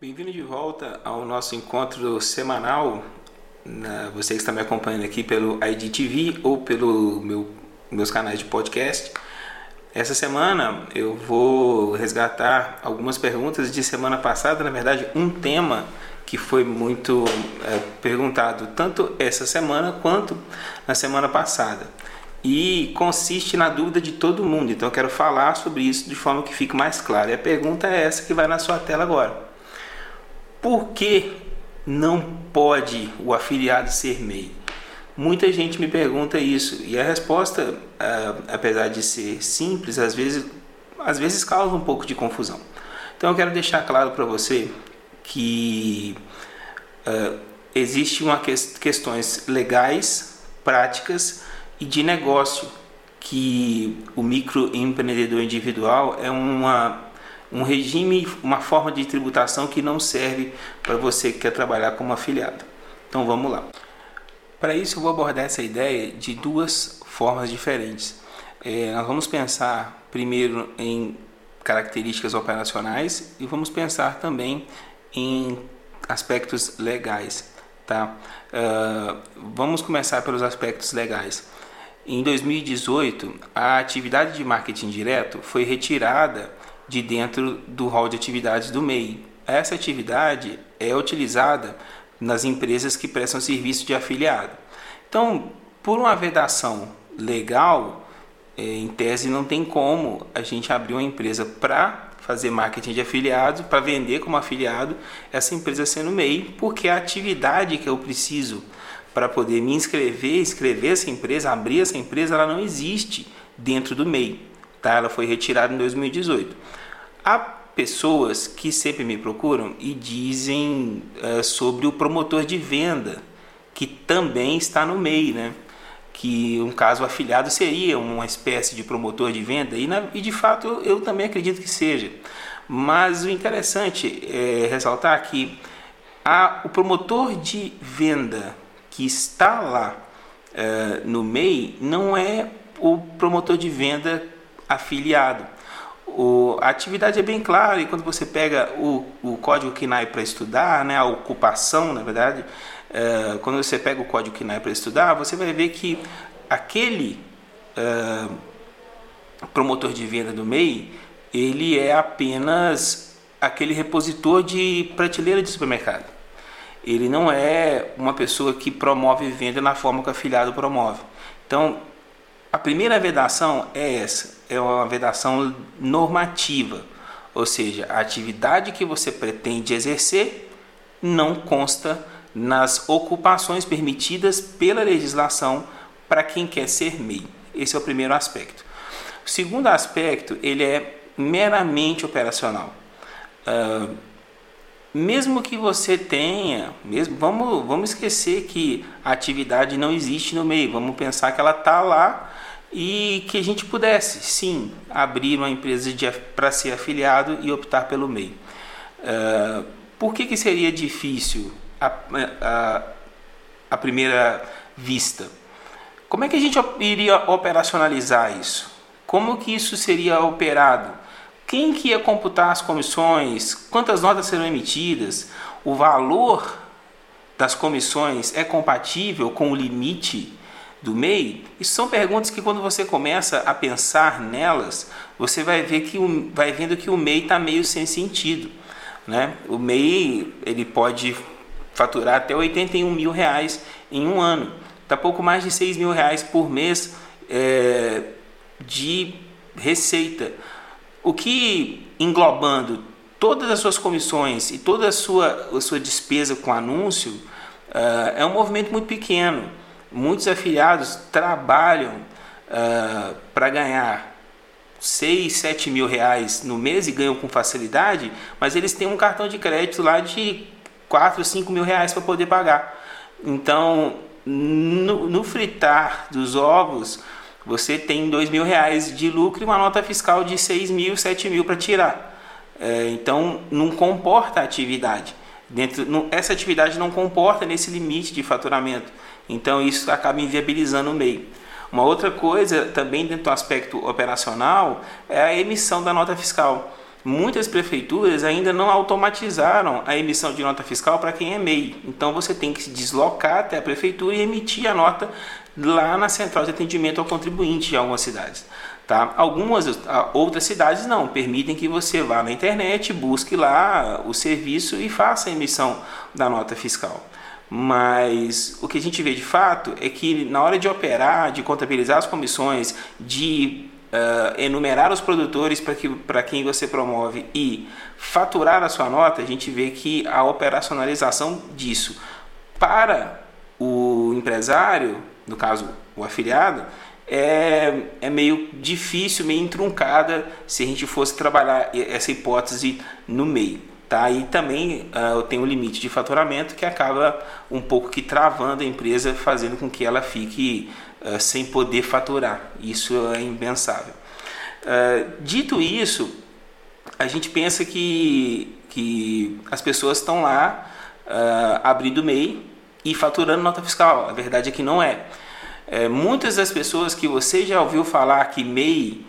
Bem-vindo de volta ao nosso encontro semanal. Na, você que está me acompanhando aqui pelo IDTV ou pelo meu, meus canais de podcast. Essa semana eu vou resgatar algumas perguntas de semana passada, na verdade, um tema que foi muito é, perguntado tanto essa semana quanto na semana passada e consiste na dúvida de todo mundo. Então eu quero falar sobre isso de forma que fique mais claro. E a pergunta é essa que vai na sua tela agora. Por que não pode o afiliado ser MEI? Muita gente me pergunta isso e a resposta, ah, apesar de ser simples, às vezes, às vezes causa um pouco de confusão. Então eu quero deixar claro para você que uh, existem uma que questões legais, práticas e de negócio que o microempreendedor individual é uma, um regime, uma forma de tributação que não serve para você que quer trabalhar como afiliado. Então vamos lá. Para isso eu vou abordar essa ideia de duas formas diferentes. É, nós vamos pensar primeiro em características operacionais e vamos pensar também em aspectos legais. Tá? Uh, vamos começar pelos aspectos legais. Em 2018, a atividade de marketing direto foi retirada de dentro do rol de atividades do MEI. Essa atividade é utilizada nas empresas que prestam serviço de afiliado. Então, por uma vedação legal, é, em tese não tem como a gente abrir uma empresa para fazer marketing de afiliado, para vender como afiliado, essa empresa sendo MEI, porque a atividade que eu preciso para poder me inscrever, escrever essa empresa, abrir essa empresa, ela não existe dentro do MEI. Tá? Ela foi retirada em 2018. Há pessoas que sempre me procuram e dizem uh, sobre o promotor de venda, que também está no MEI, né? que um caso afiliado seria uma espécie de promotor de venda, e, na, e de fato eu, eu também acredito que seja. Mas o interessante é ressaltar que o promotor de venda que está lá uh, no MEI não é o promotor de venda afiliado. O, a atividade é bem clara e quando você pega o, o código KNAI para estudar, né, a ocupação, na verdade, uh, quando você pega o código KNAI para estudar, você vai ver que aquele uh, promotor de venda do MEI, ele é apenas aquele repositor de prateleira de supermercado ele não é uma pessoa que promove venda na forma que o afiliado promove. Então, a primeira vedação é essa, é uma vedação normativa, ou seja, a atividade que você pretende exercer não consta nas ocupações permitidas pela legislação para quem quer ser MEI. Esse é o primeiro aspecto. O segundo aspecto, ele é meramente operacional. Uh, mesmo que você tenha, mesmo, vamos, vamos esquecer que a atividade não existe no meio, vamos pensar que ela está lá e que a gente pudesse, sim, abrir uma empresa para ser afiliado e optar pelo meio. Uh, por que, que seria difícil a, a, a primeira vista? Como é que a gente iria operacionalizar isso? Como que isso seria operado? Quem que ia computar as comissões? Quantas notas serão emitidas? O valor das comissões é compatível com o limite do MEI? Isso são perguntas que quando você começa a pensar nelas, você vai ver que o, vai vendo que o MEI está meio sem sentido. Né? O MEI ele pode faturar até 81 mil reais em um ano. Está pouco mais de 6 mil reais por mês é, de receita. O que, englobando todas as suas comissões e toda a sua, a sua despesa com anúncio, uh, é um movimento muito pequeno. Muitos afiliados trabalham uh, para ganhar 6, 7 mil reais no mês e ganham com facilidade, mas eles têm um cartão de crédito lá de 4, 5 mil reais para poder pagar. Então, no, no fritar dos ovos, você tem dois mil reais de lucro e uma nota fiscal de seis mil, sete mil para tirar. É, então não comporta a atividade. Dentro, não, essa atividade não comporta nesse limite de faturamento. Então isso acaba inviabilizando o meio. Uma outra coisa, também dentro do aspecto operacional, é a emissão da nota fiscal. Muitas prefeituras ainda não automatizaram a emissão de nota fiscal para quem é MEI. Então você tem que se deslocar até a prefeitura e emitir a nota lá na central de atendimento ao contribuinte em algumas cidades. Tá? Algumas outras cidades não, permitem que você vá na internet, busque lá o serviço e faça a emissão da nota fiscal. Mas o que a gente vê de fato é que na hora de operar, de contabilizar as comissões, de uh, enumerar os produtores para que, quem você promove e faturar a sua nota, a gente vê que a operacionalização disso para o empresário, no caso o afiliado, é, é meio difícil, meio entruncada se a gente fosse trabalhar essa hipótese no meio. Tá? E também uh, tem um limite de faturamento que acaba um pouco que travando a empresa, fazendo com que ela fique uh, sem poder faturar. Isso é impensável. Uh, dito isso, a gente pensa que, que as pessoas estão lá abrindo MEI e faturando nota fiscal. A verdade é que não é. é muitas das pessoas que você já ouviu falar que MEI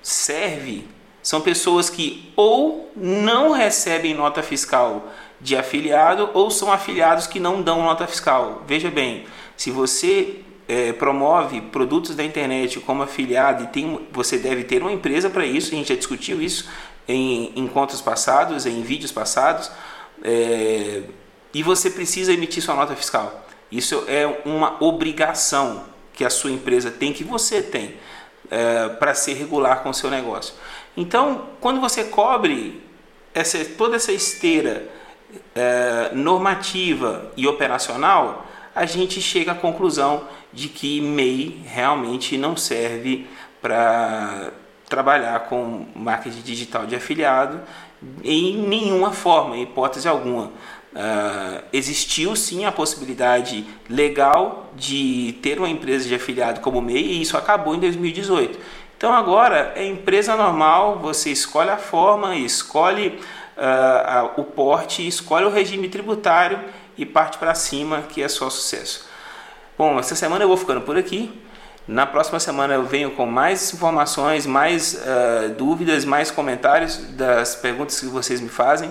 serve são pessoas que ou não recebem nota fiscal de afiliado ou são afiliados que não dão nota fiscal. Veja bem, se você é, promove produtos da internet como afiliado e tem, você deve ter uma empresa para isso, a gente já discutiu isso em encontros passados, em vídeos passados, é, e você precisa emitir sua nota fiscal. Isso é uma obrigação que a sua empresa tem, que você tem, é, para ser regular com o seu negócio. Então, quando você cobre essa, toda essa esteira é, normativa e operacional, a gente chega à conclusão de que MEI realmente não serve para trabalhar com marketing digital de afiliado em nenhuma forma, em hipótese alguma. Uh, existiu sim a possibilidade legal de ter uma empresa de afiliado como MEI e isso acabou em 2018. Então agora é empresa normal, você escolhe a forma, escolhe uh, o porte, escolhe o regime tributário e parte para cima que é só sucesso. Bom, essa semana eu vou ficando por aqui. Na próxima semana eu venho com mais informações, mais uh, dúvidas, mais comentários das perguntas que vocês me fazem.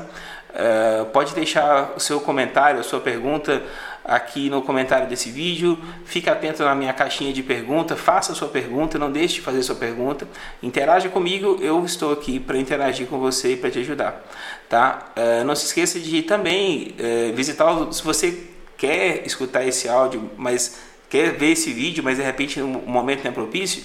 Uh, pode deixar o seu comentário, a sua pergunta aqui no comentário desse vídeo. Fique atento na minha caixinha de pergunta, faça sua pergunta, não deixe de fazer sua pergunta. Interaja comigo, eu estou aqui para interagir com você e para te ajudar. Tá? Uh, não se esqueça de também uh, visitar, se você quer escutar esse áudio, mas quer ver esse vídeo, mas de repente o momento não é propício,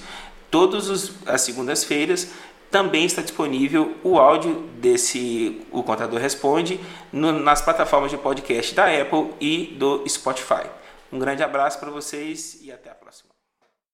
todas as segundas-feiras também está disponível o áudio desse O Contador Responde no, nas plataformas de podcast da Apple e do Spotify. Um grande abraço para vocês e até a próxima.